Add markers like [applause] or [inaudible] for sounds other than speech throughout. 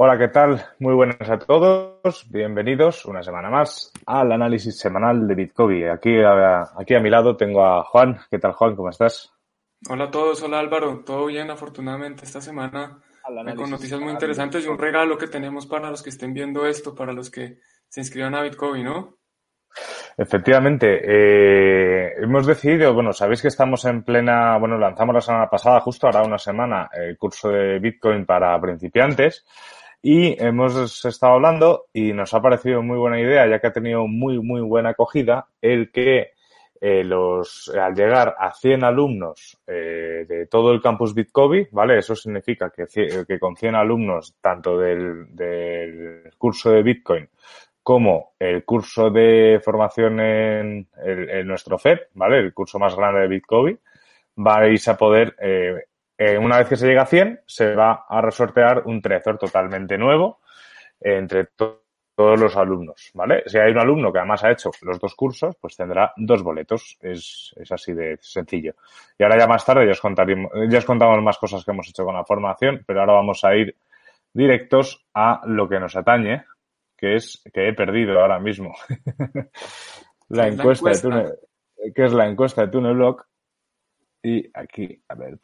Hola, ¿qué tal? Muy buenas a todos. Bienvenidos una semana más al análisis semanal de Bitcoin. Aquí a, aquí a mi lado tengo a Juan. ¿Qué tal, Juan? ¿Cómo estás? Hola a todos. Hola, Álvaro. Todo bien, afortunadamente, esta semana con noticias muy interesantes y un regalo que tenemos para los que estén viendo esto, para los que se inscriban a Bitcoin, ¿no? Efectivamente, eh, hemos decidido, bueno, sabéis que estamos en plena, bueno, lanzamos la semana pasada, justo ahora una semana, el curso de Bitcoin para principiantes y hemos estado hablando y nos ha parecido muy buena idea, ya que ha tenido muy, muy buena acogida, el que eh, los, al llegar a 100 alumnos eh, de todo el campus Bitcoin, ¿vale? Eso significa que, que con 100 alumnos, tanto del, del curso de Bitcoin como el curso de formación en, nuestro FED, ¿vale? El curso más grande de Bitcoin, vais a poder, eh, eh, una vez que se llega a 100, se va a resortear un Trezor totalmente nuevo entre todos los alumnos, ¿vale? Si hay un alumno que además ha hecho los dos cursos, pues tendrá dos boletos. Es, es así de sencillo. Y ahora ya más tarde ya os, contaremos, ya os contamos más cosas que hemos hecho con la formación, pero ahora vamos a ir directos a lo que nos atañe, que es que he perdido ahora mismo. [laughs] la, encuesta de Tune, que es la encuesta de TuneBlock. Y aquí, a ver,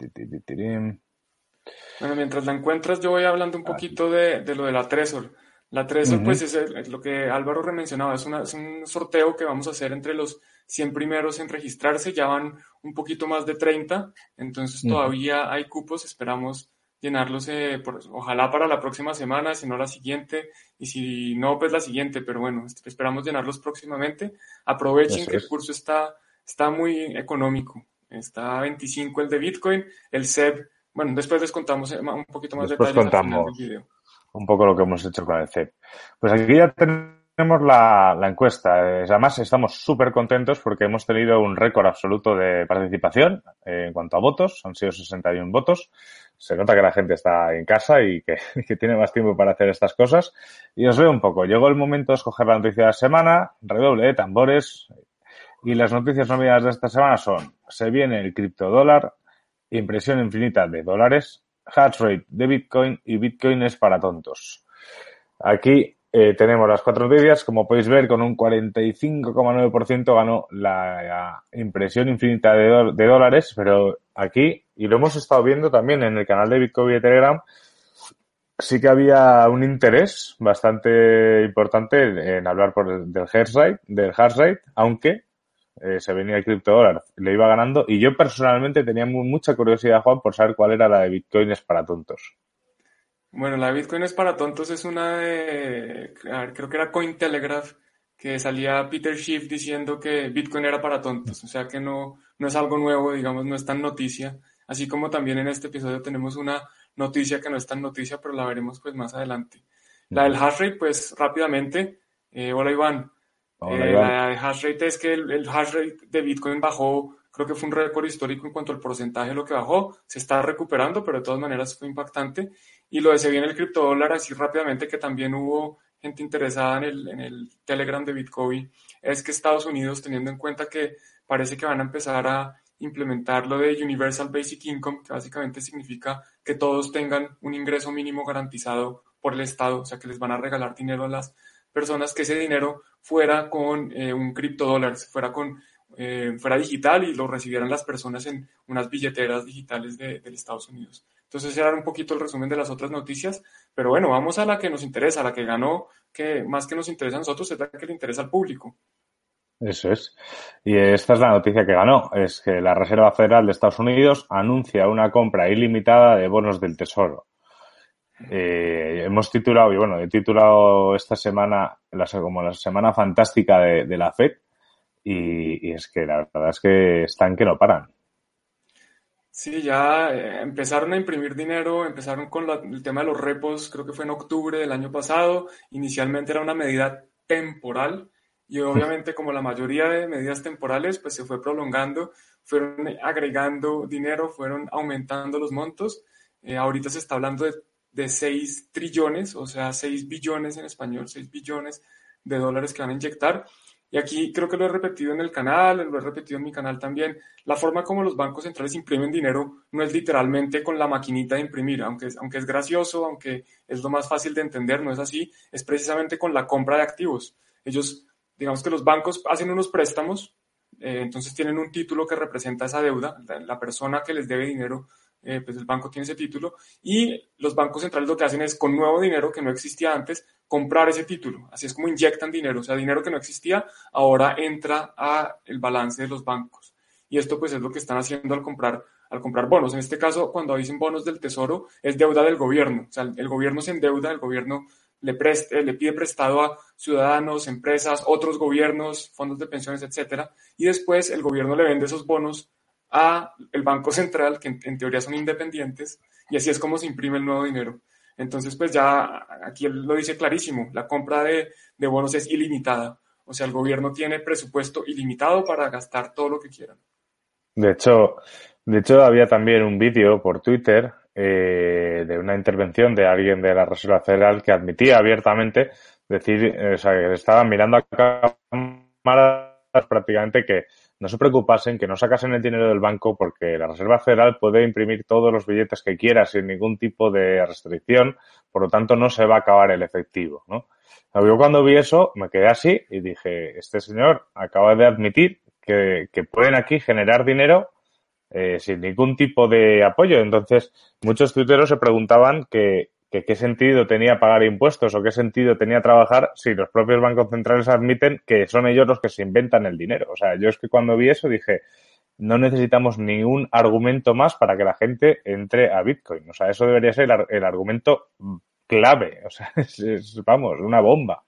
Bueno, mientras la encuentras, yo voy hablando un poquito de, de lo de la Tresor. La Tresor, pues, es, lo que Álvaro mencionaba, es, una, es un sorteo que vamos a hacer entre los 100 primeros en registrarse, ya van un poquito más de 30, entonces todavía hay cupos, esperamos llenarlos, eh, ojalá para la próxima semana, si no la siguiente, y si no, pues la siguiente, pero bueno, esperamos llenarlos próximamente. Aprovechen que el curso está, está muy económico, está a 25 el de Bitcoin, el SEB, bueno, después les contamos eh, un poquito más después detalles contamos video. un poco lo que hemos hecho con el SEB. Pues aquí ya tenemos la, la encuesta. Además, estamos súper contentos porque hemos tenido un récord absoluto de participación eh, en cuanto a votos. Han sido 61 votos se nota que la gente está en casa y [laughs] que, tiene más tiempo para hacer estas cosas. Y os veo un poco. Llegó el momento de escoger la noticia de la semana, redoble de tambores. Y las noticias novedades de esta semana son, se viene el criptodólar, impresión infinita de dólares, hash rate de Bitcoin y Bitcoin es para tontos. Aquí eh, tenemos las cuatro noticias. Como podéis ver, con un 45,9% ganó la, impresión infinita de, dólares, pero aquí, y lo hemos estado viendo también en el canal de Bitcoin y Telegram, sí que había un interés bastante importante en hablar por del hash rate, del hash rate aunque eh, se venía el criptodólar, le iba ganando, y yo personalmente tenía mucha curiosidad, Juan, por saber cuál era la de Bitcoins para tontos. Bueno, la Bitcoin es para tontos es una de, creo que era Cointelegraph, que salía Peter Schiff diciendo que Bitcoin era para tontos, o sea que no, no es algo nuevo, digamos, no es tan noticia, así como también en este episodio tenemos una noticia que no es tan noticia, pero la veremos pues más adelante. La del hash rate, pues rápidamente, eh, hola Iván, eh, la hash rate es que el, el hash rate de Bitcoin bajó Creo que fue un récord histórico en cuanto al porcentaje de lo que bajó. Se está recuperando, pero de todas maneras fue impactante. Y lo de se viene el criptodólar así rápidamente, que también hubo gente interesada en el, en el Telegram de Bitcoin, es que Estados Unidos, teniendo en cuenta que parece que van a empezar a implementar lo de Universal Basic Income, que básicamente significa que todos tengan un ingreso mínimo garantizado por el Estado, o sea que les van a regalar dinero a las personas, que ese dinero fuera con eh, un criptodólar, fuera con eh, fuera digital y lo recibieran las personas en unas billeteras digitales de, Estados Unidos. Entonces, ese era un poquito el resumen de las otras noticias, pero bueno, vamos a la que nos interesa, la que ganó, que más que nos interesa a nosotros, es la que le interesa al público. Eso es. Y esta es la noticia que ganó, es que la Reserva Federal de Estados Unidos anuncia una compra ilimitada de bonos del Tesoro. Eh, hemos titulado, y bueno, he titulado esta semana como la semana fantástica de la FED, y, es que la verdad es que están que no paran. Sí, ya eh, empezaron a imprimir dinero, empezaron con el tema de los repos, creo que fue en octubre del año pasado. Inicialmente era una medida temporal y obviamente como la mayoría de medidas temporales, pues se fue prolongando, fueron agregando dinero, fueron aumentando los montos. Eh, ahorita se está hablando de, de 6 trillones, o sea, 6 billones en español, 6 billones de dólares que van a inyectar. Y aquí creo que lo he repetido en el canal, lo he repetido en mi canal también, la forma como los bancos centrales imprimen dinero no es literalmente con la maquinita de imprimir, aunque es, aunque es gracioso, aunque es lo más fácil de entender, no es así, es precisamente con la compra de activos. Ellos, digamos que los bancos hacen unos préstamos, eh, entonces tienen un título que representa esa deuda, la persona que les debe dinero eh, pues el banco tiene ese título y los bancos centrales lo que hacen es con nuevo dinero que no existía antes, comprar ese título. Así es como inyectan dinero, o sea, dinero que no existía ahora entra a el balance de los bancos. Y esto pues es lo que están haciendo al comprar al comprar bonos. En este caso, cuando dicen bonos del tesoro, es deuda del gobierno. O sea, el gobierno se endeuda, el gobierno le, preste, le pide prestado a ciudadanos, empresas, otros gobiernos, fondos de pensiones, etcétera, y después el gobierno le vende esos bonos a el Banco Central, que en, teoría son independientes, y así es como se imprime el nuevo dinero. Entonces, pues ya aquí él lo dice clarísimo, la compra de, bonos es ilimitada. O sea, el gobierno tiene presupuesto ilimitado para gastar todo lo que quieran. De hecho, de hecho había también un vídeo por Twitter eh, de una intervención de alguien de la Reserva Federal que admitía abiertamente decir, eh, o sea, que estaban mirando a cámaras prácticamente que no se preocupasen, que no sacasen el dinero del banco porque la Reserva Federal puede imprimir todos los billetes que quiera sin ningún tipo de restricción, por lo tanto no se va a acabar el efectivo, ¿no? Yo cuando vi eso me quedé así y dije, este señor acaba de admitir que, pueden aquí generar dinero eh, sin ningún tipo de apoyo. Entonces, muchos tuiteros se preguntaban que, que qué sentido tenía pagar impuestos o qué sentido tenía trabajar si los propios bancos centrales admiten que son ellos los que se inventan el dinero. O sea, yo es que cuando vi eso dije, no necesitamos ningún argumento más para que la gente entre a Bitcoin. O sea, eso debería ser el, argumento clave. O sea, [laughs] es, vamos, una bomba.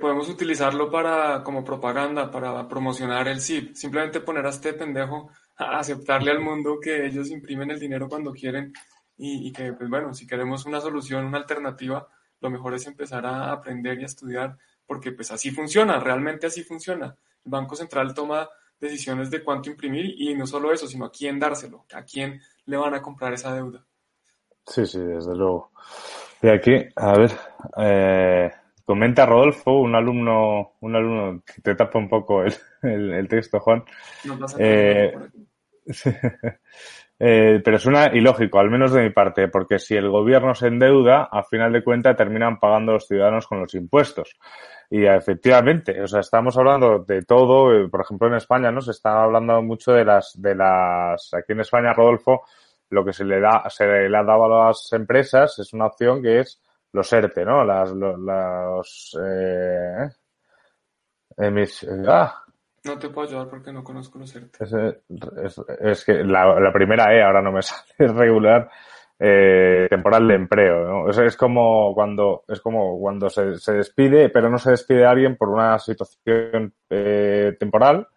podemos utilizarlo para como propaganda, para promocionar el SIP. Simplemente poner a este pendejo a aceptarle al mundo que ellos imprimen el dinero cuando quieren y, que, pues bueno, si queremos una solución, una alternativa, lo mejor es empezar a aprender y a estudiar, porque pues así funciona, realmente así funciona. El Banco Central toma decisiones de cuánto imprimir y no solo eso, sino a quién dárselo, a quién le van a comprar esa deuda. Sí, sí, desde luego. Y aquí, a ver, eh, comenta Rodolfo, un alumno, un alumno que te tapa un poco el, el, texto, Juan. No pasa eh, [laughs] Eh, pero suena ilógico, al menos de mi parte, porque si el gobierno se endeuda, a final de cuentas terminan pagando los ciudadanos con los impuestos. Y efectivamente, o sea, estamos hablando de todo, eh, por ejemplo en España, ¿no? Se está hablando mucho de las, de las, aquí en España, Rodolfo, lo que se le da, se le ha dado a las empresas es una opción que es los ERTE, ¿no? Las, los, eh, emis, ah, no te puedo ayudar porque no conozco los ERTE. Es, que la, primera E ahora no me [laughs] sale, es regular eh, temporal de empleo. ¿no? Es, es, como cuando, es como cuando se, se, despide, pero no se despide a alguien por una situación eh, temporal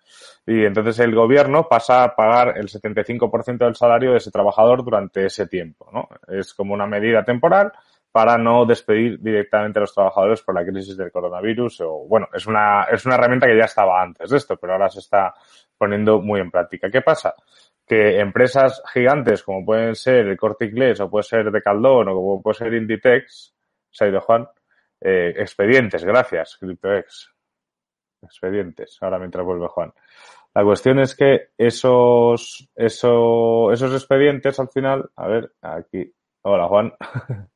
y entonces el gobierno pasa a pagar el 75% del salario de ese trabajador durante ese tiempo. ¿no? Es como una medida temporal para no despedir directamente a los trabajadores por la crisis del coronavirus. O, bueno, es una, es una herramienta que ya estaba antes de esto, pero ahora se está poniendo muy en práctica. ¿Qué pasa? Que empresas gigantes como pueden ser el Corte Inglés o puede ser de Caldón o como puede ser Inditex, se ha ido Juan, eh, expedientes, gracias, CryptoX. Expedientes, ahora mientras vuelve Juan. La cuestión es que esos, esos, esos expedientes al final, a ver, aquí, hola Juan. [laughs]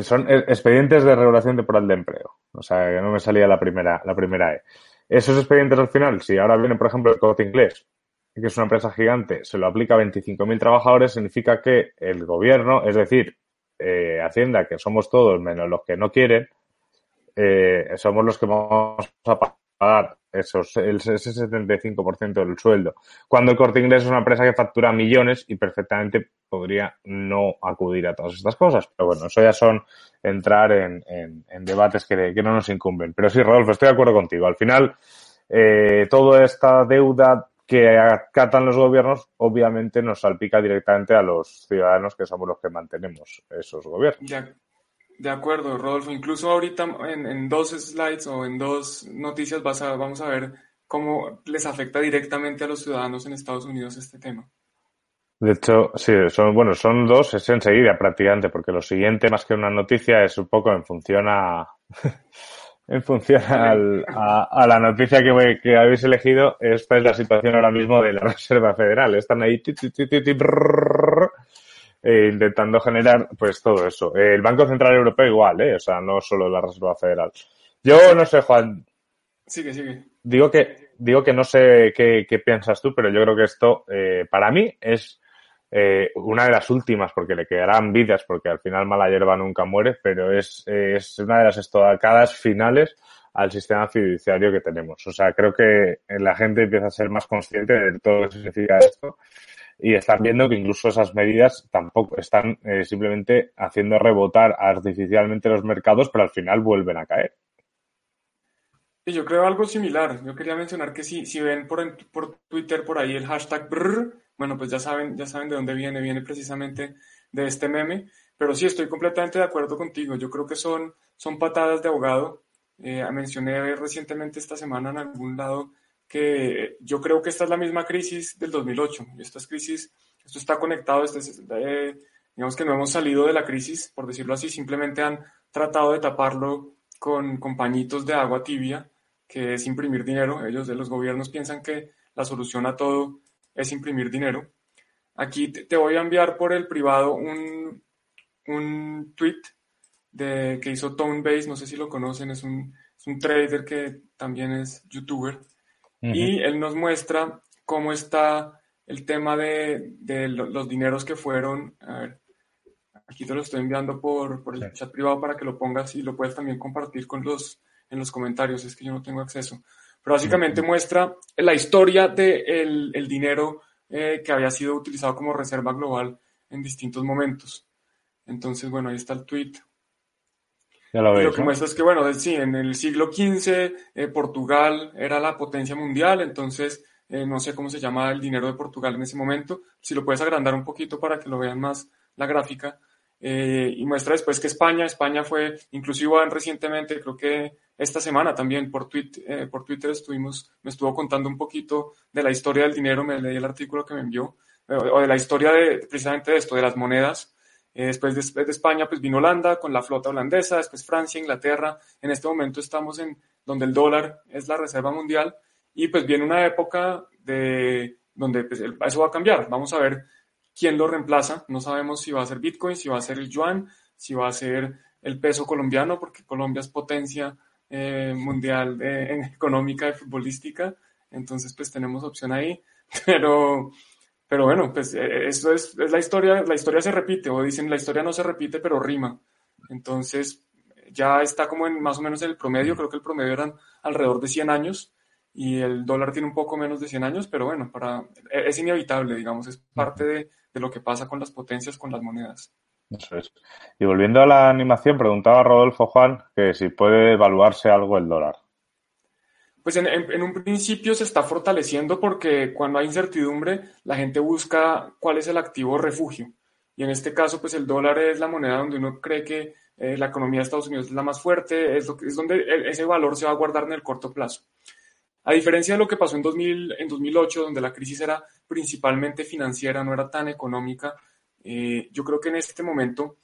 Son e, expedientes de regulación temporal de empleo. O sea, que no me salía la primera, la primera E. Esos expedientes al final, si ahora viene, por ejemplo, el Corte Inglés, que es una empresa gigante, se lo aplica a 25.000 trabajadores, significa que el gobierno, es decir, eh, Hacienda, que somos todos menos los que no quieren, eh, somos los que vamos a pagar esos, ese 75% del sueldo. Cuando el corte inglés es una empresa que factura millones y perfectamente podría no acudir a todas estas cosas. Pero bueno, eso ya son entrar en, en, debates que, que, no nos incumben. Pero sí, Rodolfo, estoy de acuerdo contigo. Al final, eh, toda esta deuda que acatan los gobiernos, obviamente nos salpica directamente a los ciudadanos que somos los que mantenemos esos gobiernos. De, acuerdo, Rodolfo. Incluso ahorita en, dos slides o en dos noticias vas a, vamos a ver cómo les afecta directamente a los ciudadanos en Estados Unidos este tema. De hecho, sí, son, bueno, son dos, es enseguida prácticamente, porque lo siguiente, más que una noticia, es un poco en función a, [laughs] en función a, la noticia que, que, habéis elegido. Esta es la situación ahora mismo de la Reserva Federal. Están ahí eh, intentando generar, pues todo eso. el Banco Central Europeo igual, ¿eh? O sea, no solo la Reserva Federal. Yo no sé, Juan. Sigue, sigue. Digo que, digo que no sé qué, qué piensas tú, pero yo creo que esto, eh, para mí, es eh, una de las últimas, porque le quedarán vidas, porque al final mala hierba nunca muere, pero es, es una de las estocadas finales al sistema fiduciario que tenemos. O sea, creo que la gente empieza a ser más consciente de todo lo que significa esto y están viendo que incluso esas medidas tampoco están eh, simplemente haciendo rebotar artificialmente los mercados, pero al final vuelven a caer. Yo creo algo similar. Yo quería mencionar que si, si ven por, por Twitter por ahí el hashtag brr, bueno, pues ya saben, ya saben de dónde viene, viene precisamente de este meme. Pero sí, estoy completamente de acuerdo contigo. Yo creo que son, son patadas de ahogado. Eh, mencioné recientemente esta semana en algún lado que yo creo que esta es la misma crisis del 2008. Esta crisis, esto está conectado, este, eh, digamos que no hemos salido de la crisis, por decirlo así, simplemente han tratado de taparlo con, con pañitos de agua tibia, que es imprimir dinero. Ellos, de los gobiernos, piensan que la solución a todo es imprimir dinero. Aquí te, voy a enviar por el privado un, un tweet de, que hizo Tone Base, no sé si lo conocen, es un, trader que también es youtuber. Y él nos muestra cómo está el tema de, los dineros que fueron. A ver, aquí te lo estoy enviando por, por el chat privado para que lo pongas y lo puedes también compartir con los, en los comentarios, es que yo no tengo acceso pero básicamente muestra la historia del el dinero eh, que había sido utilizado como reserva global en distintos momentos. Entonces, bueno, ahí está el tweet. Ya lo, lo que muestra es que, bueno, sí, en el siglo XV eh, Portugal era la potencia mundial, entonces eh, no sé cómo se llama el dinero de Portugal en ese momento. Si lo puedes agrandar un poquito para que lo vean más la gráfica. y muestra después que España, España fue, inclusive recientemente, creo que esta semana también por, eh, por Twitter estuvimos, me estuvo contando un poquito de la historia del dinero, me leí el artículo que me envió, eh, o de la historia de precisamente de esto, de las monedas. Eh, después, de, de, España, pues vino Holanda con la flota holandesa, después Francia, Inglaterra. En este momento estamos en donde el dólar es la reserva mundial y pues viene una época de donde pues, eso va a cambiar. Vamos a ver quién lo reemplaza. No sabemos si va a ser Bitcoin, si va a ser el yuan, si va a ser el peso colombiano, porque Colombia es potencia eh, mundial [laughs] económica y futbolística, entonces pues tenemos opción ahí, [laughs] pero, pero bueno, pues eh, eso es, es, la historia, la historia se repite, o dicen la historia no se repite, pero rima, entonces ya está como en más o menos en el promedio, creo que el promedio eran alrededor de 100 años, y el dólar tiene un poco menos de 100 años, pero bueno, para, es inevitable, digamos, es parte de, de lo que pasa con las potencias, con las monedas. Eso es. Y volviendo a la animación, preguntaba Rodolfo Juan que si puede evaluarse algo el dólar. Pues en, un principio se está fortaleciendo porque cuando hay incertidumbre, la gente busca cuál es el activo refugio. Y en este caso, pues el dólar es la moneda donde uno cree que eh, la economía de Estados Unidos es la más fuerte, es, lo es donde ese valor se va a guardar en el corto plazo. A diferencia de lo que pasó en, 2000, en 2008, donde la crisis era principalmente financiera, no era tan económica, eh, yo creo que en este momento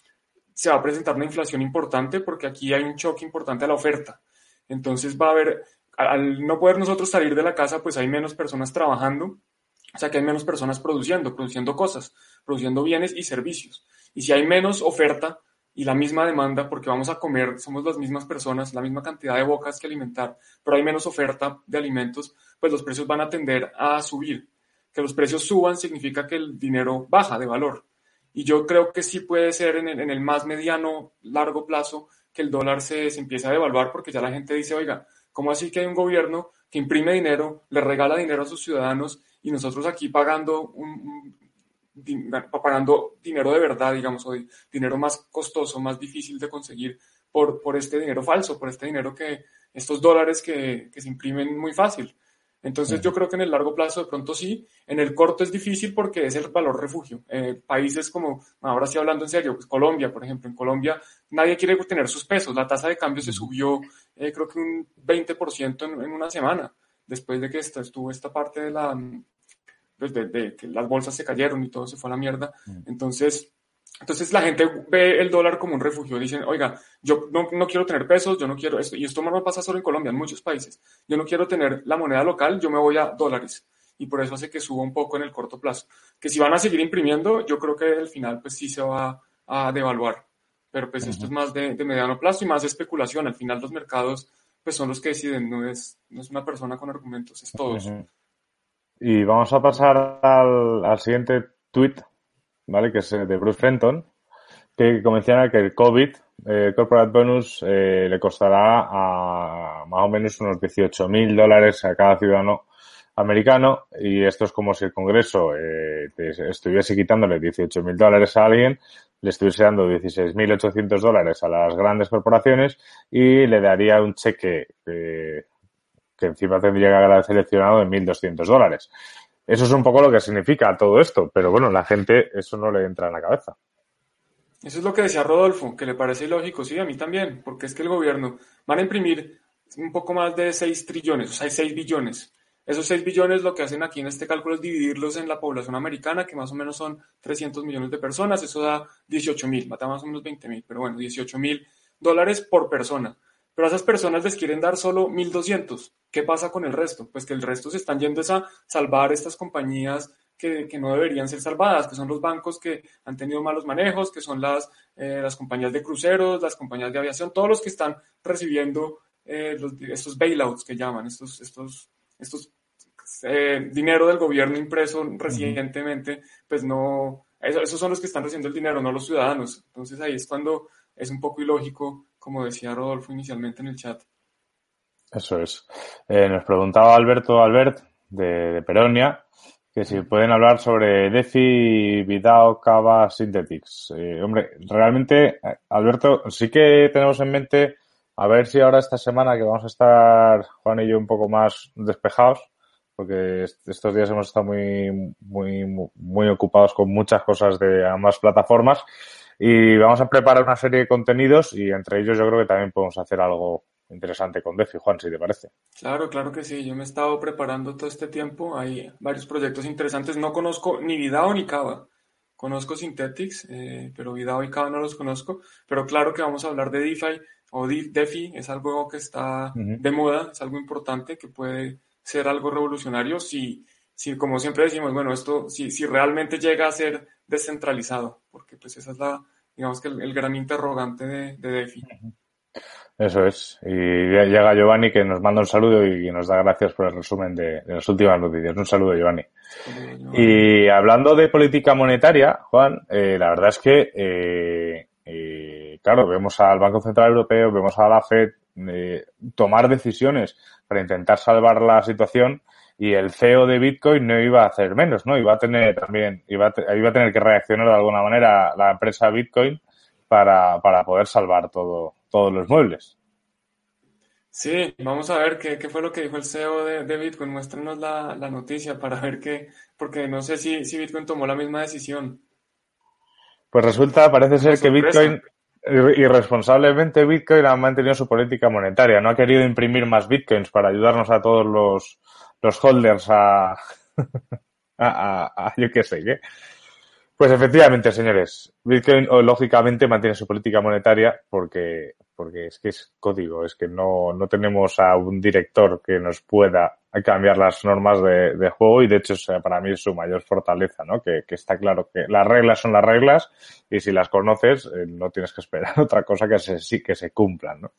se va a presentar una inflación importante porque aquí hay un choque importante a la oferta. Entonces va a haber, al no poder nosotros salir de la casa, pues hay menos personas trabajando, o sea que hay menos personas produciendo, produciendo cosas, produciendo bienes y servicios. Y si hay menos oferta y la misma demanda, porque vamos a comer, somos las mismas personas, la misma cantidad de bocas que alimentar, pero hay menos oferta de alimentos, pues los precios van a tender a subir. Que los precios suban significa que el dinero baja de valor. Y yo creo que sí puede ser en el, más mediano, largo plazo que el dólar se, se empiece a devaluar porque ya la gente dice, oiga, ¿cómo así que hay un gobierno que imprime dinero, le regala dinero a sus ciudadanos y nosotros aquí pagando un, pagando dinero de verdad, digamos, o dinero más costoso, más difícil de conseguir por, por este dinero falso, por este dinero que, estos dólares que, que se imprimen muy fácil. Entonces yo creo que en el largo plazo de pronto sí, en el corto es difícil porque es el valor refugio. Eh, países como, ahora sí hablando en serio, pues Colombia, por ejemplo, en Colombia nadie quiere tener sus pesos, la tasa de cambio se subió eh, creo que un 20% en, en, una semana, después de que estuvo esta parte de la, pues de, que las bolsas se cayeron y todo se fue a la mierda. Entonces, entonces la gente ve el dólar como un refugio. Dicen, oiga, yo no, no, quiero tener pesos, yo no quiero esto. Y esto no pasa solo en Colombia, en muchos países. Yo no quiero tener la moneda local, yo me voy a dólares. Y por eso hace que suba un poco en el corto plazo. Que si van a seguir imprimiendo, yo creo que al final pues sí se va a devaluar. Pero pues esto es más de, de, mediano plazo y más especulación. Al final los mercados pues son los que deciden, no es, no es una persona con argumentos, es todos. Y vamos a pasar al, al siguiente tweet ¿vale? Que es eh, de Bruce Fenton, que menciona que el COVID, eh, Corporate Bonus, eh, le costará a más o menos unos 18 mil dólares a cada ciudadano americano y esto es como si el Congreso eh, estuviese quitándole 18 mil dólares a alguien, le estuviese dando 16.800 dólares a las grandes corporaciones y le daría un cheque eh, que encima tendría que haber seleccionado de 1.200 dólares. Eso es un poco lo que significa todo esto, pero bueno, la gente eso no le entra en la cabeza. Eso es lo que decía Rodolfo, que le parece ilógico, sí, a mí también, porque es que el gobierno van a imprimir un poco más de 6 trillones, o sea, 6 billones. Esos 6 billones lo que hacen aquí en este cálculo es dividirlos en la población americana, que más o menos son 300 millones de personas, eso da 18 mil, mata más o menos 20 mil, pero bueno, 18 mil dólares por persona. Pero a esas personas les quieren dar solo 1.200. ¿Qué pasa con el resto? Pues que el resto se están yendo a salvar estas compañías que, que, no deberían ser salvadas, que son los bancos que han tenido malos manejos, que son las, eh, las compañías de cruceros, las compañías de aviación, todos los que están recibiendo eh, los, estos bailouts que llaman, estos, estos, estos eh, dinero del gobierno impreso recientemente, pues no, esos son los que están recibiendo el dinero, no los ciudadanos. Entonces ahí es cuando es un poco ilógico como decía Rodolfo inicialmente en el chat. Eso es. Eh, nos preguntaba Alberto Albert de, de, Peronia que si pueden hablar sobre DeFi, Vidao, Cava, Synthetics. Eh, hombre, realmente, Alberto, sí que tenemos en mente a ver si ahora esta semana que vamos a estar Juan y yo un poco más despejados, porque estos días hemos estado muy, muy, muy ocupados con muchas cosas de ambas plataformas. Y vamos a preparar una serie de contenidos y entre ellos yo creo que también podemos hacer algo interesante con Defi, Juan, si te parece. Claro, claro que sí. Yo me he estado preparando todo este tiempo. Hay varios proyectos interesantes. No conozco ni Vidao ni Cava. Conozco Synthetics, eh, pero Vidao y Cava no los conozco. Pero claro que vamos a hablar de DeFi o DeFi. Es algo que está uh -huh. de moda, es algo importante que puede ser algo revolucionario si, si como siempre decimos, bueno, esto, si, si realmente llega a ser descentralizado, porque pues esa es la, digamos que el, el gran interrogante de, de DeFi. Eso es. Y llega Giovanni que nos manda un saludo y nos da gracias por el resumen de, de las últimas noticias. Un saludo, Giovanni. Y hablando de política monetaria, Juan, eh, la verdad es que, eh, eh, claro, vemos al Banco Central Europeo, vemos a la FED eh, tomar decisiones para intentar salvar la situación y el CEO de Bitcoin no iba a hacer menos, ¿no? Iba a tener también, iba a, iba a tener que reaccionar de alguna manera la empresa Bitcoin para, para poder salvar todo, todos los muebles. Sí, vamos a ver qué, qué fue lo que dijo el CEO de, de Bitcoin. Muéstranos la, la, noticia para ver qué, porque no sé si, si Bitcoin tomó la misma decisión. Pues resulta, parece ser que Bitcoin, irresponsablemente Bitcoin ha mantenido su política monetaria. No ha querido imprimir más Bitcoins para ayudarnos a todos los, los holders [laughs] a, a, a, yo qué sé qué. Pues efectivamente, señores, Bitcoin lógicamente mantiene su política monetaria porque, porque es que es código, es que no, no tenemos a un director que nos pueda cambiar las normas de, juego y de hecho para mí es su mayor fortaleza, ¿no? Que, que, está claro que las reglas son las reglas y si las conoces eh, no tienes que esperar [laughs] otra cosa que se, sí, que se cumplan, ¿no?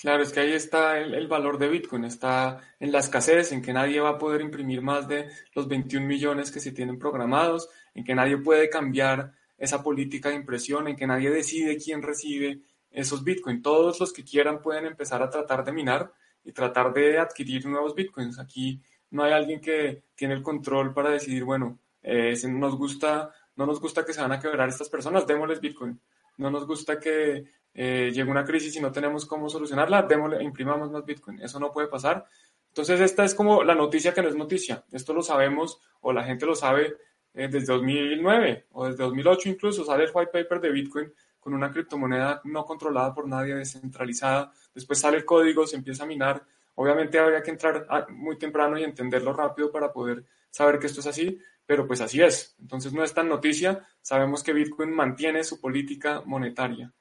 Claro, es que ahí está el, valor de Bitcoin, está en la escasez, en que nadie va a poder imprimir más de los 21 millones que se tienen programados, en que nadie puede cambiar esa política de impresión, en que nadie decide quién recibe esos Bitcoin. Todos los que quieran pueden empezar a tratar de minar y tratar de adquirir nuevos Bitcoins. Aquí no hay alguien que tiene el control para decidir, bueno, eh, nos gusta, no nos gusta que se van a quebrar estas personas, démosles Bitcoin. No nos gusta que eh, llega una crisis y no tenemos cómo solucionarla, démosle, imprimamos más Bitcoin. Eso no puede pasar. Entonces esta es como la noticia que no es noticia. Esto lo sabemos o la gente lo sabe eh, desde 2009 o desde 2008 incluso. Sale el white paper de Bitcoin con una criptomoneda no controlada por nadie, descentralizada. Después sale el código, se empieza a minar. Obviamente habría que entrar muy temprano y entenderlo rápido para poder saber que esto es así, pero pues así es. Entonces no es tan noticia. Sabemos que Bitcoin mantiene su política monetaria.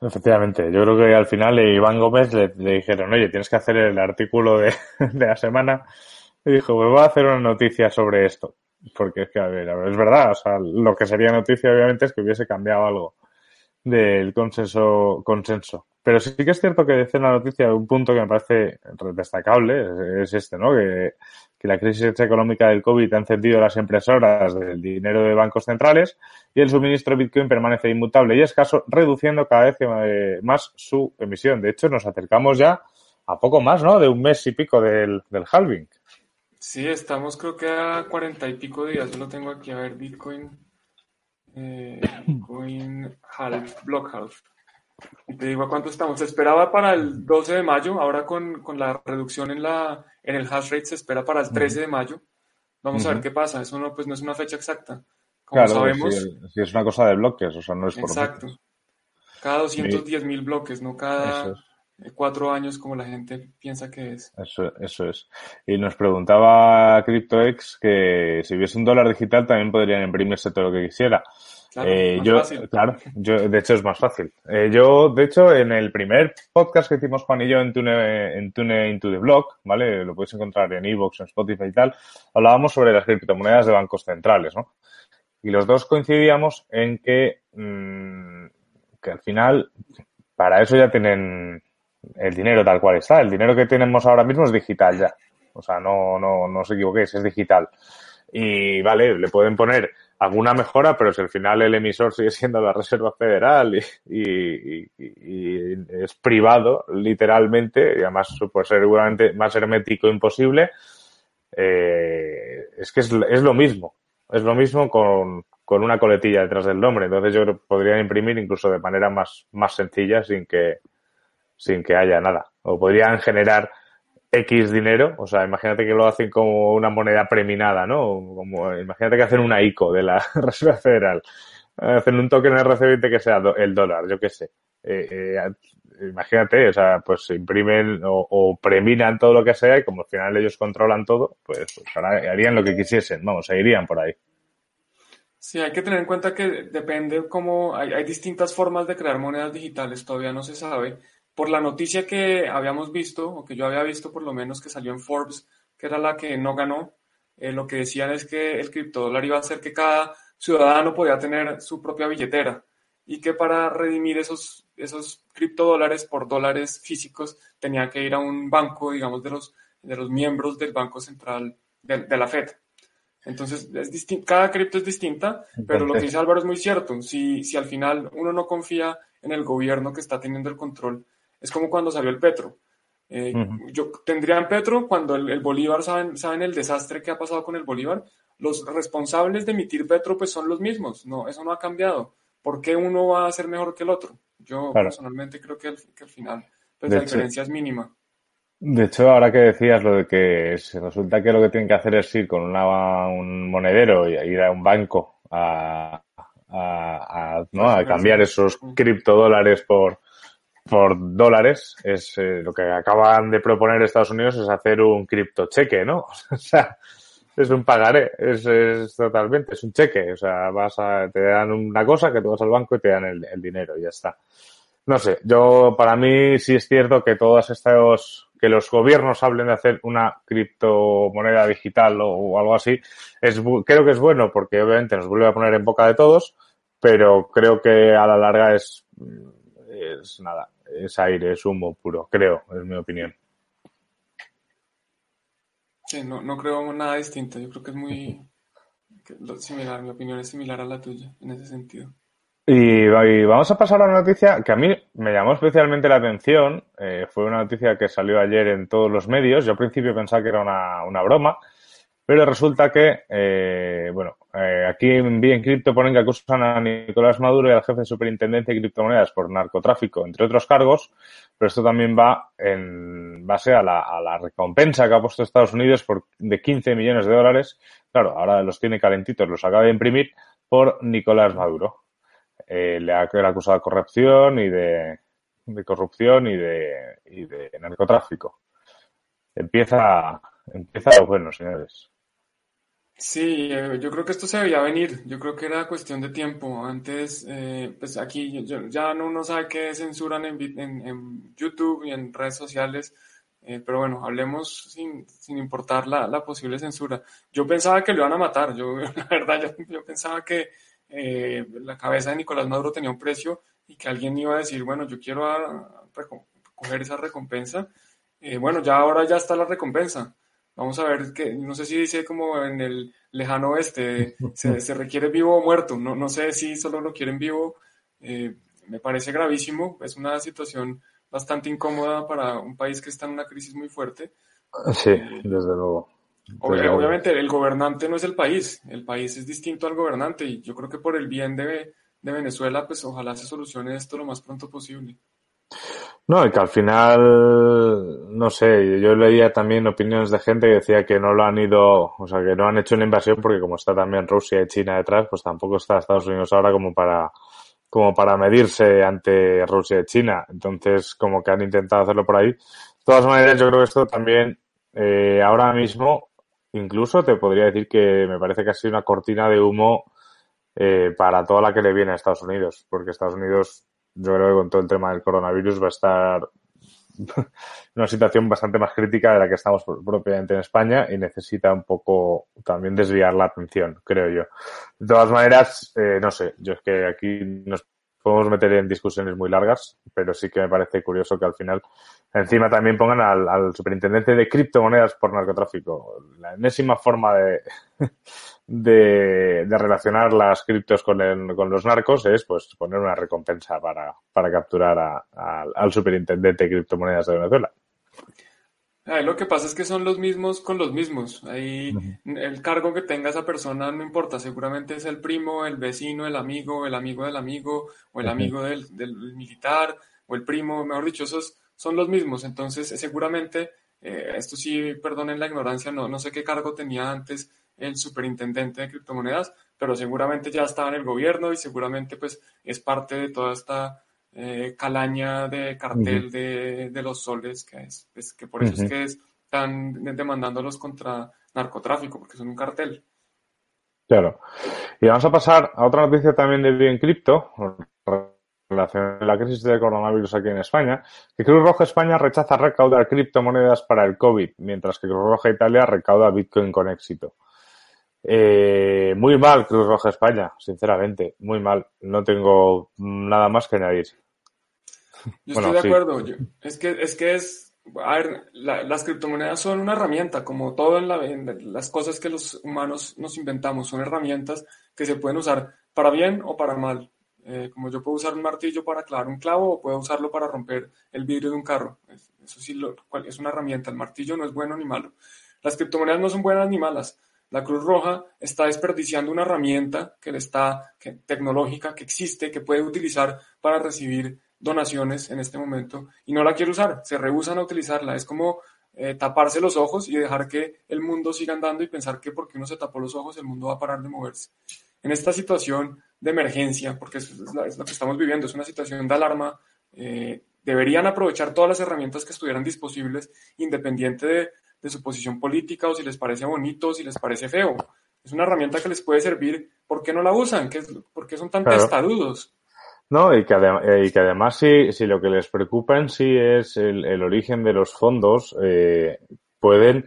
Efectivamente, yo creo que al final Iván Gómez le, dijeron, oye, tienes que hacer el artículo de, [laughs] de, la semana. Y dijo, pues voy a hacer una noticia sobre esto. Porque es que, a ver, es verdad, o sea, lo que sería noticia obviamente es que hubiese cambiado algo del consenso, consenso. Pero sí que es cierto que dice la noticia un punto que me parece destacable, es, este, ¿no? Que, que, la crisis económica del COVID ha encendido las impresoras del dinero de bancos centrales y el suministro de Bitcoin permanece inmutable y escaso, reduciendo cada vez eh, más su emisión. De hecho, nos acercamos ya a poco más, ¿no? De un mes y pico del, del halving. Sí, estamos creo que a cuarenta y pico días. Yo lo tengo aquí a ver, Bitcoin. Eh, Bitcoin half, block half. Y te digo a cuánto estamos. Se esperaba para el 12 de mayo, ahora con, con, la reducción en, la, en el hash rate se espera para el 13 de mayo. Vamos a ver qué pasa. Eso no, pues no es una fecha exacta. Como claro, sabemos. Si, es una cosa de bloques, o sea, no es por Exacto. Cada 210 mil bloques, no cada cuatro años como la gente piensa que es. Eso, eso es. Y nos preguntaba CryptoX que si hubiese un dólar digital también podrían imprimirse todo lo que quisiera. Claro, eh, yo, fácil. claro, yo, de hecho es más fácil. Eh, yo, de hecho, en el primer podcast que hicimos Juan y yo en Tune, en Tune Into the Blog, ¿vale? Lo podéis encontrar en Evox, en Spotify y tal, hablábamos sobre las criptomonedas de bancos centrales, ¿no? Y los dos coincidíamos en que, mmm, que al final, para eso ya tienen el dinero tal cual está. El dinero que tenemos ahora mismo es digital ya. O sea, no, no, no os equivoquéis, es digital. Y vale, le pueden poner alguna mejora, pero si al final el emisor sigue siendo la Reserva Federal y, es privado, literalmente, y además puede ser seguramente más hermético imposible, eh, es que es, lo mismo. Es lo mismo con, con una coletilla detrás del nombre. Entonces yo creo que podrían imprimir incluso de manera más, más sencilla sin que, sin que haya nada. O podrían generar X dinero, o sea, imagínate que lo hacen como una moneda preminada, ¿no? Como, imagínate que hacen una ICO de la [laughs] Reserva Federal, hacen un token RC20 que sea el dólar, yo qué sé. Eh, eh, imagínate, o sea, pues imprimen o, o, preminan todo lo que sea y como al final ellos controlan todo, pues, pues harían lo que quisiesen, vamos, se irían por ahí. Sí, hay que tener en cuenta que depende cómo hay, hay distintas formas de crear monedas digitales, todavía no se sabe por la noticia que habíamos visto, o que yo había visto por lo menos que salió en Forbes, que era la que no ganó, eh, lo que decían es que el criptodólar iba a hacer que cada ciudadano podía tener su propia billetera y que para redimir esos, esos criptodólares por dólares físicos tenía que ir a un banco, digamos, de los, de los miembros del Banco Central de, de la Fed. Entonces, es cada cripto es distinta, pero lo que dice Álvaro es muy cierto. Si, si al final uno no confía en el gobierno que está teniendo el control es como cuando salió el petro. Eh, uh -huh. Yo tendrían petro cuando el, el, Bolívar, ¿saben, ¿saben el desastre que ha pasado con el Bolívar? Los responsables de emitir petro pues son los mismos, no, eso no ha cambiado. ¿Por qué uno va a ser mejor que el otro? Yo claro. personalmente creo que al, que al final pues, la hecho, diferencia es mínima. De hecho, ahora que decías lo de que resulta que lo que tienen que hacer es ir con una, un monedero y ir a un banco a, a, a, ¿no? a cambiar esos criptodólares por, por dólares es eh, lo que acaban de proponer Estados Unidos es hacer un criptocheque, ¿no? [laughs] O sea, es un pagaré, es, es, totalmente, es un cheque, o sea, vas a, te dan una cosa que tú vas al banco y te dan el, dinero y ya está. No sé, yo para mí sí es cierto que todos estos que los gobiernos hablen de hacer una criptomoneda digital o, o algo así, es, creo que es bueno porque obviamente nos vuelve a poner en boca de todos, pero creo que a la larga es es nada, es aire, es humo puro, creo, es mi opinión. Sí, no, no creo nada distinto, yo creo que es muy similar, mi opinión es similar a la tuya en ese sentido. Y, y vamos a pasar a una noticia que a mí me llamó especialmente la atención, eh, fue una noticia que salió ayer en todos los medios, yo al principio pensaba que era una, una broma, Pero resulta que, eh, bueno, eh, aquí en Bien Cripto ponen que acusan a Nicolás Maduro y al jefe de superintendencia de criptomonedas por narcotráfico, entre otros cargos, pero esto también va en base a la, a la recompensa que ha puesto Estados Unidos por, de 15 millones de dólares. Claro, ahora los tiene calentitos, los acaba de imprimir por Nicolás Maduro. Eh, le ha, acusado de corrupción y de, de corrupción y de, y de narcotráfico. Empieza, empieza bueno, señores. Sí, eh, yo creo que esto se debía venir. Yo creo que era cuestión de tiempo. Antes, eh, pues aquí yo- ya no uno sabe qué censuran en, en, YouTube y en redes sociales. Eh, pero bueno, hablemos sin, sin importar la, la posible censura. Yo pensaba que lo iban a matar. Yo, [laughs] la verdad, yo, pensaba que eh, la cabeza de Nicolás Maduro tenía un precio y que alguien iba a decir, bueno, yo quiero a- coger esa recompensa. Bueno, ya ahora ya está la recompensa. Vamos a ver que no sé si dice como en el lejano oeste, se, [laughs] se requiere vivo o muerto. No, no sé si solo lo quieren vivo. Eh, me parece gravísimo. Es una situación bastante incómoda para un país que está en una crisis muy fuerte. Sí, desde luego. Ob- Desde luego. obviamente el gobernante no es el país, el país es distinto al gobernante y yo creo que por el bien de, de Venezuela, pues ojalá se solucione esto lo más pronto posible. No, y que al final, no sé, yo leía también opiniones de gente que decía que no lo han ido, o sea, que no han hecho una invasión porque como está también Rusia y China detrás, pues tampoco está Estados Unidos ahora como para, como para medirse ante Rusia y China. Entonces, como que han intentado hacerlo por ahí. De todas maneras, yo creo que esto también, eh, ahora mismo, incluso te podría decir que me parece que ha sido una cortina de humo eh, para toda la que le viene a Estados Unidos, porque Estados Unidos, yo creo que con todo el tema del coronavirus va a estar [laughs] una situación bastante más crítica de la que estamos propiamente en España y necesita un poco también desviar la atención, creo yo. De todas maneras, eh, no sé, yo es que aquí nos podemos meter en discusiones muy largas, pero sí que me parece curioso que al final encima también pongan al, al superintendente de criptomonedas por narcotráfico. La enésima forma de, [laughs] de, de relacionar las criptos con, el, con los narcos es pues poner una recompensa para, para capturar a- a- al superintendente de criptomonedas de Venezuela. Ahí lo que pasa es que son los mismos con los mismos. Ahí el cargo que tenga esa persona no importa, seguramente es el primo, el vecino, el amigo, el amigo del amigo, o el amigo del, del militar, o el primo, mejor dicho, esos son los mismos. Entonces, seguramente, eh, esto sí, perdonen la ignorancia, no, no sé qué cargo tenía antes el superintendente de criptomonedas, pero seguramente ya estaba en el gobierno y seguramente pues es parte de toda esta eh, calaña de cartel de, de los soles, que es, es que por eso es que están demandándolos contra narcotráfico, porque son un cartel. Claro. Y vamos a pasar a otra noticia también de Bien Cripto, relacionada con la crisis del coronavirus aquí en España, que Cruz Roja España rechaza recaudar criptomonedas para el COVID, mientras que Cruz Roja Italia recauda Bitcoin con éxito. Eh, muy mal Cruz Roja España, sinceramente, muy mal. No tengo nada más que añadir. Yo Bueno, estoy de sí. acuerdo. Yo- es que es que es, a ver, la- las criptomonedas son una herramienta, como todo en, la- en las cosas que los humanos nos inventamos, son herramientas que se pueden usar para bien o para mal. Eh, como yo puedo usar un martillo para clavar un clavo o puedo usarlo para romper el vidrio de un carro. Es- Eso sí, lo, es una herramienta. El martillo no es bueno ni malo. Las criptomonedas no son buenas ni malas. La Cruz Roja está desperdiciando una herramienta que está, tecnológica que existe, que puede utilizar para recibir donaciones en este momento y no la quiere usar. Se rehusan a utilizarla. Es como eh, taparse los ojos y dejar que el mundo siga andando y pensar que porque uno se tapó los ojos el mundo va a parar de moverse. En esta situación de emergencia, porque es, la- lo que estamos viviendo, es una situación de alarma, eh, deberían aprovechar todas las herramientas que estuvieran disponibles, independiente de, de su posición política o si les parece bonito o si les parece feo. Es una herramienta que les puede servir. ¿Por qué no la usan? ¿Qué es- ¿Por qué son tan Claro. testarudos? No, y que, adem- eh, y que además si, si lo que les preocupa en sí es el, el origen de los fondos, eh, pueden,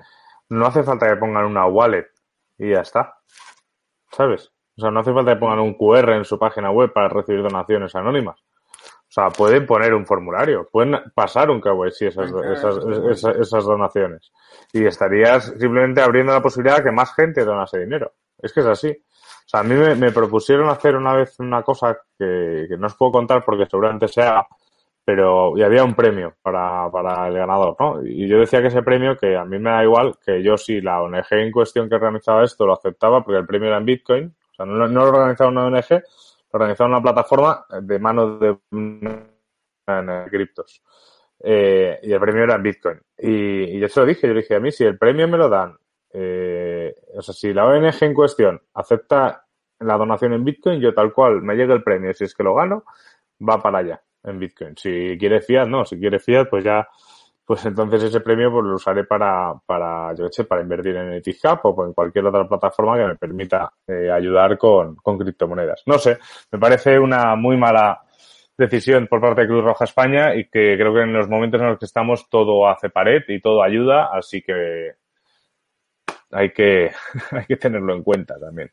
no hace falta que pongan una wallet y ya está. ¿Sabes? O sea, no hace falta que pongan un QR en su página web para recibir donaciones anónimas. O sea, pueden poner un formulario, pueden pasar un KYC esas, Pueden esas, esos esas, esas donaciones. Y estarías simplemente abriendo la posibilidad de que más gente donase dinero. Es que es así. O sea, a mí me, me propusieron hacer una vez una cosa que, que no os puedo contar porque seguramente sea, pero y había un premio para, para el ganador, ¿no? Y yo decía que ese premio, que a mí me da igual, que yo si la ONG en cuestión que organizaba esto lo aceptaba, porque el premio era en Bitcoin, o sea, no, no lo organizaba una ONG, lo organizaba una plataforma de manos de en criptos. Eh, y el premio era en Bitcoin. Y, y yo se lo dije, yo dije a mí, si el premio me lo dan, eh, o sea, si la ONG en cuestión acepta la donación en Bitcoin, yo tal cual me llega el premio, si es que lo gano, va para allá en Bitcoin. Si quiere fiat, no. Si quiere fiat, pues ya, pues entonces ese premio pues lo usaré para, para, yo sé, para invertir en Ethereum o en cualquier otra plataforma que me permita eh, ayudar con, con criptomonedas. No sé, me parece una muy mala decisión por parte de Cruz Roja España y que creo que en los momentos en los que estamos todo hace pared y todo ayuda, así que hay que, [laughs] hay que tenerlo en cuenta también.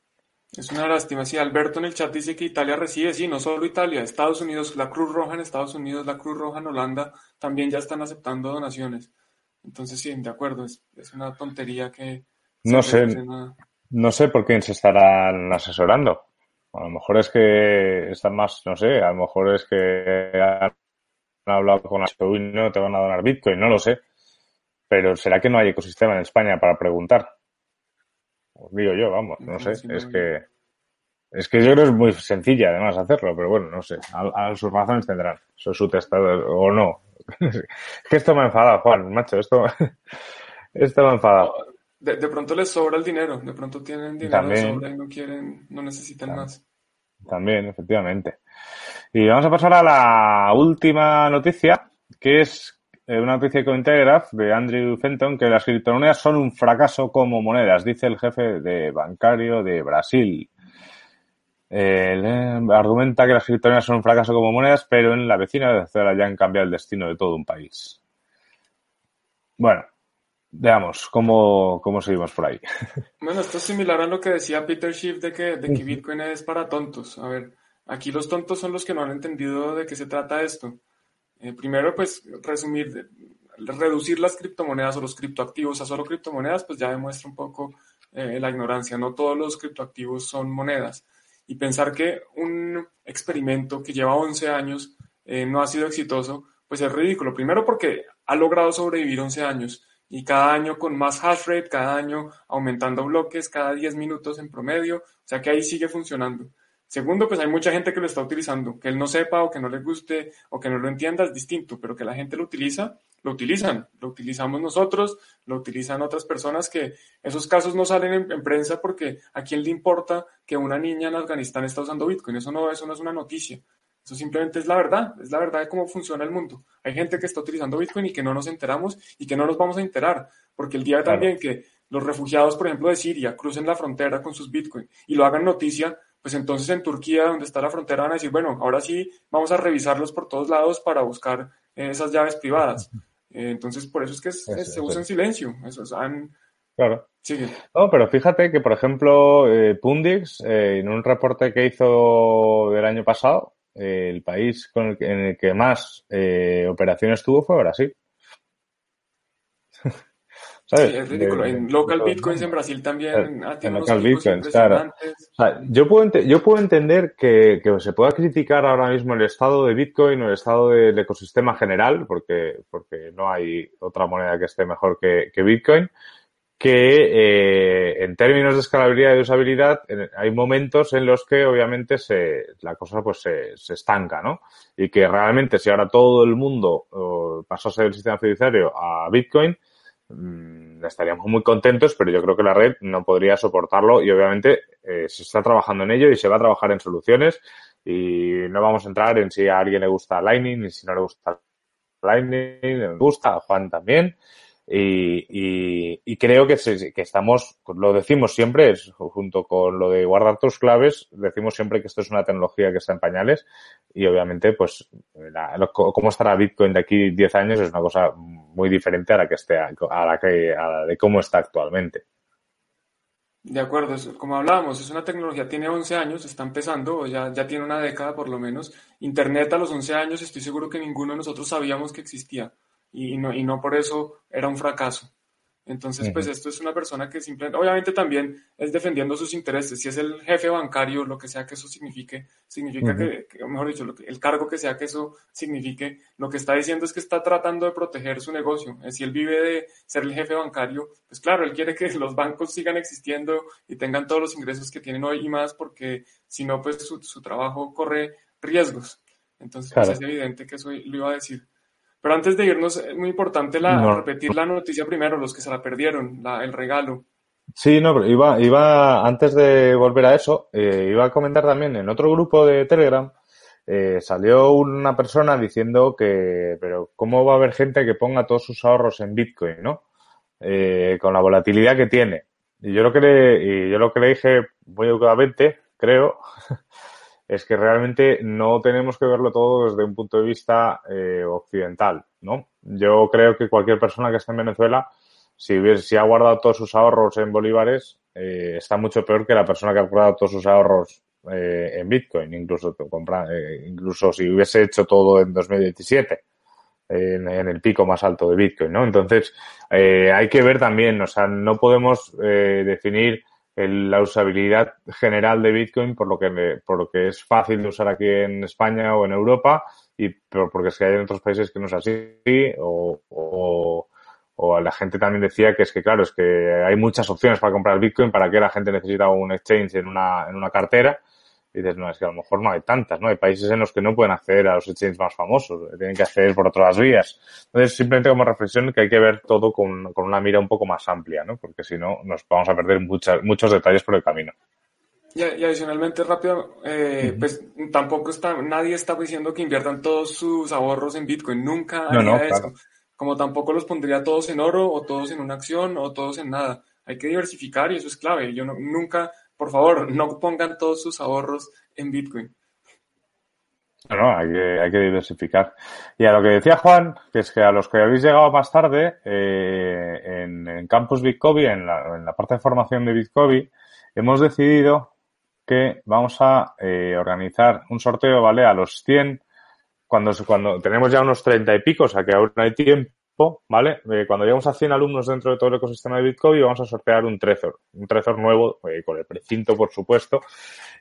Es una lástima. Sí, Alberto en el chat dice que Italia recibe, sí, no solo Italia, Estados Unidos, la Cruz Roja en Estados Unidos, la Cruz Roja en Holanda también ya están aceptando donaciones. Entonces, sí, de acuerdo, es, es una tontería que... No sé, no sé por quién se estarán asesorando. A lo mejor es que están más, no sé, a lo mejor es que han hablado con y no te van a donar Bitcoin, no lo sé. Pero ¿será que no hay ecosistema en España para preguntar? Os digo yo, vamos, no sé, es que es que yo creo que es muy sencilla además hacerlo, pero bueno, no sé, a, sus razones tendrán, eso es su testador o no. [laughs] es que esto me ha enfadado, Juan, macho, esto, [laughs] esto me ha enfadado. De, de, pronto les sobra el dinero, de pronto tienen dinero de sobra y no quieren, no necesitan más. También, efectivamente. Y vamos a pasar a la última noticia, que es una noticia de Cointelegraph de Andrew Fenton que las criptomonedas son un fracaso como monedas, dice el jefe de bancario de Brasil. Eh, argumenta que las criptomonedas son un fracaso como monedas, pero en la vecina de Venezuela ya han cambiado el destino de todo un país. Bueno, veamos cómo, cómo seguimos por ahí. [laughs] Bueno, esto es similar a lo que decía Peter Schiff de que, de que Bitcoin es para tontos. A ver, aquí los tontos son los que no han entendido de qué se trata esto. Eh, primero, pues, resumir, reducir las criptomonedas o los criptoactivos a solo criptomonedas, pues ya demuestra un poco eh, la ignorancia. No todos los criptoactivos son monedas. Y pensar que un experimento que lleva 11 años eh, no ha sido exitoso, pues es ridículo. Primero porque ha logrado sobrevivir 11 años y cada año con más hash rate, cada año aumentando bloques, cada 10 minutos en promedio, o sea que ahí sigue funcionando. Segundo, pues hay mucha gente que lo está utilizando. Que él no sepa o que no le guste o que no lo entienda es distinto, pero que la gente lo utiliza, lo utilizan. Lo utilizamos nosotros, lo utilizan otras personas que esos casos no salen en, prensa porque a quién le importa que una niña en Afganistán está usando Bitcoin. Eso no, eso no es una noticia. Eso simplemente es la verdad, es la verdad de cómo funciona el mundo. Hay gente que está utilizando Bitcoin y que no nos enteramos y que no nos vamos a enterar, porque el día también que los refugiados, por ejemplo, de Siria, crucen la frontera con sus Bitcoin y lo hagan noticia, pues entonces en Turquía, donde está la frontera, van a decir, bueno, ahora sí vamos a revisarlos por todos lados para buscar eh, esas llaves privadas. Eh, entonces, por eso es que se usa en silencio. Eso, Claro. No, pero fíjate que, por ejemplo, eh, Pundix, en un reporte que hizo del año pasado, el país con el que, en el que más operaciones tuvo fue Brasil. [laughs] Sí, es ridículo. en local bitcoins en Brasil también. En local bitcoins, claro. yo, puedo yo puedo entender que, que, se pueda criticar ahora mismo el estado de bitcoin o el estado del ecosistema general, porque, porque no hay otra moneda que esté mejor que, que bitcoin, que eh, en términos de escalabilidad y usabilidad hay momentos en los que obviamente se, la cosa pues se, se estanca, ¿no? Y que realmente si ahora todo el mundo pasase del sistema fiduciario a bitcoin, Mm, estaríamos muy contentos, pero yo creo que la red no podría soportarlo y obviamente eh, se está trabajando en ello y se va a trabajar en soluciones y no vamos a entrar en si a alguien le gusta Lightning y si no le gusta Lightning, le gusta a Juan también. Y, creo que, estamos, lo decimos siempre, junto con lo de guardar tus claves, decimos siempre que esto es una tecnología que está en pañales y obviamente, pues, cómo estará Bitcoin de aquí 10 años es una cosa muy diferente a la que esté, a la que, a la de cómo está actualmente. De acuerdo, como hablábamos, es una tecnología, tiene 11 años, está empezando, ya, ya tiene una década por lo menos. Internet a los 11 años, estoy seguro que ninguno de nosotros sabíamos que existía y no, y no por eso era un fracaso. Entonces, pues esto es una persona que simplemente, obviamente también es defendiendo sus intereses. Si es el jefe bancario, lo que sea que eso signifique, significa que, mejor dicho, lo que, el cargo que sea que eso signifique, lo que está diciendo es que está tratando de proteger su negocio. Si él vive de ser el jefe bancario, pues claro, él quiere que [laughs] los bancos sigan existiendo y tengan todos los ingresos que tienen hoy y más, porque si no, pues su, su trabajo corre riesgos. Entonces, pues es evidente que eso lo iba a decir. Pero antes de irnos, es muy importante la, repetir la noticia primero, los que se la perdieron, el regalo. Sí, no, pero iba, iba, antes de volver a eso, eh, iba a comentar también en otro grupo de Telegram, eh, salió una persona diciendo que, pero ¿cómo va a haber gente que ponga todos sus ahorros en Bitcoin, no? Eh, con la volatilidad que tiene. Y yo lo que le, y yo lo que le dije muy educadamente, creo, [laughs] es que realmente no tenemos que verlo todo desde un punto de vista eh, occidental, ¿no? Yo creo que cualquier persona que esté en Venezuela, si, si ha guardado todos sus ahorros en bolívares, eh, está mucho peor que la persona que ha guardado todos sus ahorros eh, en Bitcoin, incluso, incluso si hubiese hecho todo en 2017. En, en, el pico más alto de Bitcoin, ¿no? Entonces, hay que ver también, o sea, no podemos definir la usabilidad general de Bitcoin por lo que por lo que es fácil de usar aquí en España o en Europa y porque es que hay en otros países que no es así o, o, o, la gente también decía que es que claro es que hay muchas opciones para comprar Bitcoin para que la gente necesita un exchange en una en una cartera y dices, no, es que a lo mejor no hay tantas, ¿no? Hay países en los que no pueden acceder a los exchanges más famosos, tienen que acceder por otras vías. Entonces, simplemente como reflexión que hay que ver todo con, con una mira un poco más amplia, ¿no? Porque si no, nos vamos a perder muchas, muchos detalles por el camino. Y, adicionalmente, rápido, eh, pues tampoco está, nadie está diciendo que inviertan todos sus ahorros en Bitcoin, nunca haría eso. Como tampoco los pondría todos en oro, o todos en una acción, o todos en nada. Hay que diversificar y eso es clave. Yo no, nunca por favor, no pongan todos sus ahorros en Bitcoin. No, no, hay que, hay que diversificar. Y a lo que decía Juan, que es que a los que habéis llegado más tarde, eh, en, Campus Bitcoin, en la, parte de formación de Bitcoin, hemos decidido que vamos a eh, organizar un sorteo, ¿vale? A los 100, cuando, cuando tenemos ya unos 30 y pico, o sea que aún hay tiempo, ¿vale? Eh, cuando lleguemos a 100 alumnos dentro de todo el ecosistema de Bitcoin, vamos a sortear un Trezor, un Trezor nuevo, eh, con el precinto, por supuesto.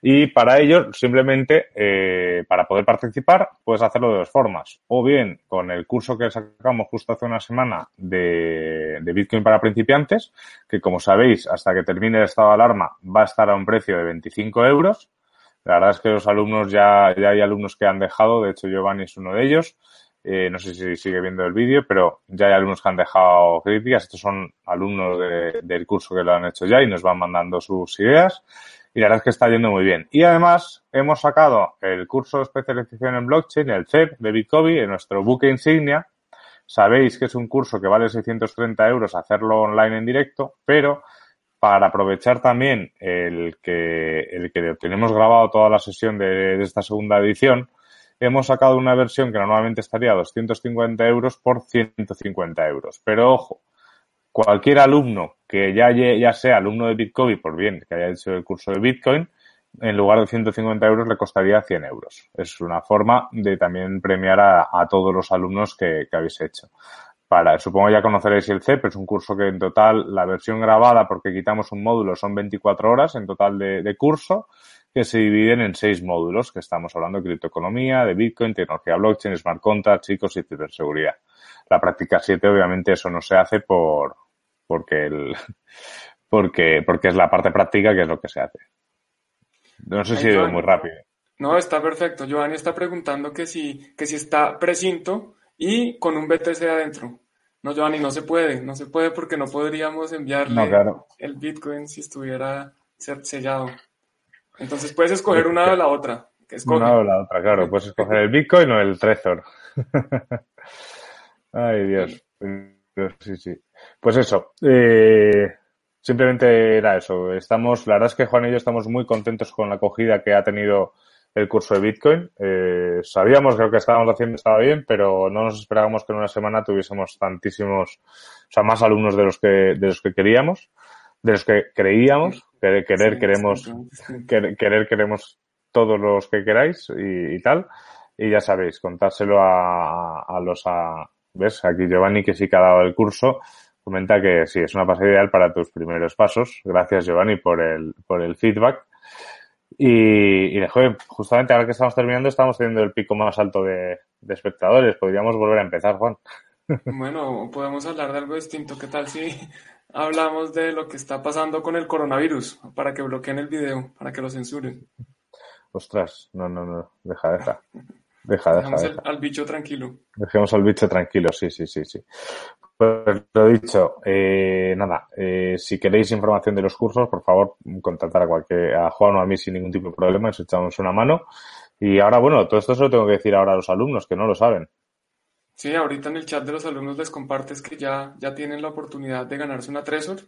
Y para ello, simplemente, eh, para poder participar, puedes hacerlo de dos formas. O bien con el curso que sacamos justo hace una semana de, de Bitcoin para principiantes, que como sabéis, hasta que termine el estado de alarma, va a estar a un precio de 25 euros. La verdad es que los alumnos ya, ya hay alumnos que han dejado, de hecho Giovanni es uno de ellos. Eh, no sé si sigue viendo el vídeo, pero ya hay alumnos que han dejado críticas. Estos son alumnos del curso que lo han hecho ya y nos van mandando sus ideas. Y la verdad es que está yendo muy bien. Y además hemos sacado el curso de especialización en blockchain, el CEP de Bitcoin, en nuestro buque insignia. Sabéis que es un curso que vale 630 euros hacerlo online en directo, pero para aprovechar también el que, el que tenemos grabado toda la sesión de esta segunda edición, hemos sacado una versión que normalmente estaría a 250 euros por 150 euros. Pero ojo, cualquier alumno que ya, ya sea alumno de Bitcoin, por bien que haya hecho el curso de Bitcoin, en lugar de 150 euros le costaría 100 euros. Es una forma de también premiar a, todos los alumnos que, habéis hecho. Para, supongo ya conoceréis el CEP, es un curso que en total, la versión grabada, porque quitamos un módulo, son 24 horas en total de curso que se dividen en seis módulos, que estamos hablando de criptoeconomía, de Bitcoin, tecnología blockchain, smart contracts, chicos y ciberseguridad. La práctica 7, obviamente, eso no se hace por, porque el, [laughs] porque, porque es la parte práctica que es lo que se hace. No sé si he ido muy rápido. No, está perfecto. Giovanni está preguntando que si, que si está precinto y con un BTC adentro. No, Giovanni, no se puede, no se puede porque no podríamos enviarle el Bitcoin si estuviera sellado. Entonces puedes escoger una o la otra. una o la otra, claro. Puedes escoger el Bitcoin o el Trezor. [laughs] Ay, Dios. Sí, sí. Pues eso. Eh, simplemente era eso. Estamos, la verdad es que Juan y yo estamos muy contentos con la acogida que ha tenido el curso de Bitcoin. Eh, sabíamos que lo que estábamos haciendo estaba bien, pero no nos esperábamos que en una semana tuviésemos tantísimos, o sea, más alumnos de los que, de los que queríamos de los que creíamos, querer, querer queremos, [laughs] querer, queremos todos los que queráis y, tal. Y ya sabéis, contárselo a, a los, a, ves, aquí Giovanni que sí que ha dado el curso, comenta que sí, es una pasada ideal para tus primeros pasos. Gracias, Giovanni, por el, por el feedback. Y, y justamente ahora que estamos terminando, estamos teniendo el pico más alto de, de espectadores. Podríamos volver a empezar, Juan. [laughs] Bueno, podemos hablar de algo distinto. ¿Qué tal si hablamos de lo que está pasando con el coronavirus? Para que bloqueen el video, para que lo censuren. Ostras, no, no, no. Deja, deja. [laughs] Deja, deja. Dejemos al bicho tranquilo. Dejemos al bicho tranquilo, sí, sí, sí, sí. Pues lo dicho, eh, nada, eh, si queréis información de los cursos, por favor, contactar a cualquier, a Juan o a mí sin ningún tipo de problema, nos echamos una mano. Y ahora, bueno, todo esto se lo tengo que decir ahora a los alumnos que no lo saben. Sí, ahorita en el chat de los alumnos les compartes que ya, ya tienen la oportunidad de ganarse una Tresor.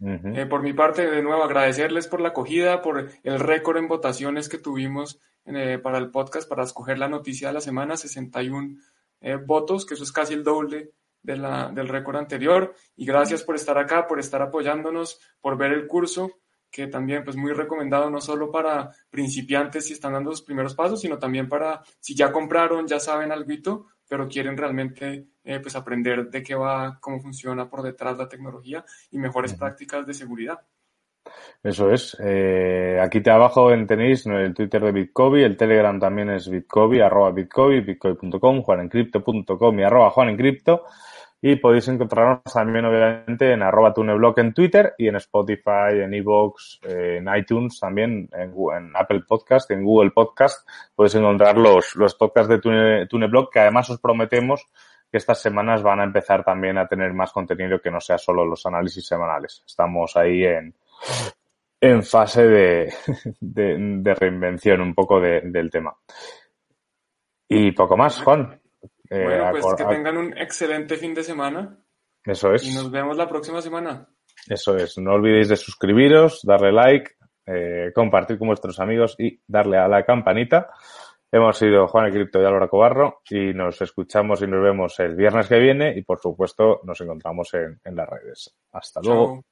Eh, por mi parte, de nuevo, agradecerles por la acogida, por el récord en votaciones que tuvimos eh, para el podcast, para escoger la noticia de la semana, 61 eh, votos, que eso es casi el doble de la, del récord anterior. Y gracias por estar acá, por estar apoyándonos, por ver el curso, que también pues muy recomendado no solo para principiantes si están dando sus primeros pasos, sino también para si ya compraron, ya saben algo pero quieren realmente eh, pues aprender de qué va, cómo funciona por detrás la tecnología y mejores prácticas de seguridad. Eso es. Eh, aquí te abajo tenéis el Twitter de Bitcoin, el Telegram también es Bitcoin, arroba Bitcoin, bitcoin.com, juanencrypto.com y arroba juanencrypto. Y podéis encontrarnos también, obviamente, en arroba tuneblog en Twitter y en Spotify, en Evox, en iTunes, también en, Apple Podcast, en Google Podcast. Podéis encontrar los, los podcasts de Tune, que además os prometemos que estas semanas van a empezar también a tener más contenido que no sea solo los análisis semanales. Estamos ahí en, en fase de, [laughs] de, de reinvención un poco de, del tema. Y poco más, Juan. Eh, bueno, pues que tengan un excelente fin de semana. Eso es. Y nos vemos la próxima semana. Eso es. No olvidéis de suscribiros, darle like, eh, compartir con vuestros amigos y darle a la campanita. Hemos sido Juan el Cripto y Álvaro Cobarro y nos escuchamos y nos vemos el viernes que viene y por supuesto nos encontramos en, en las redes. Hasta Chao. luego.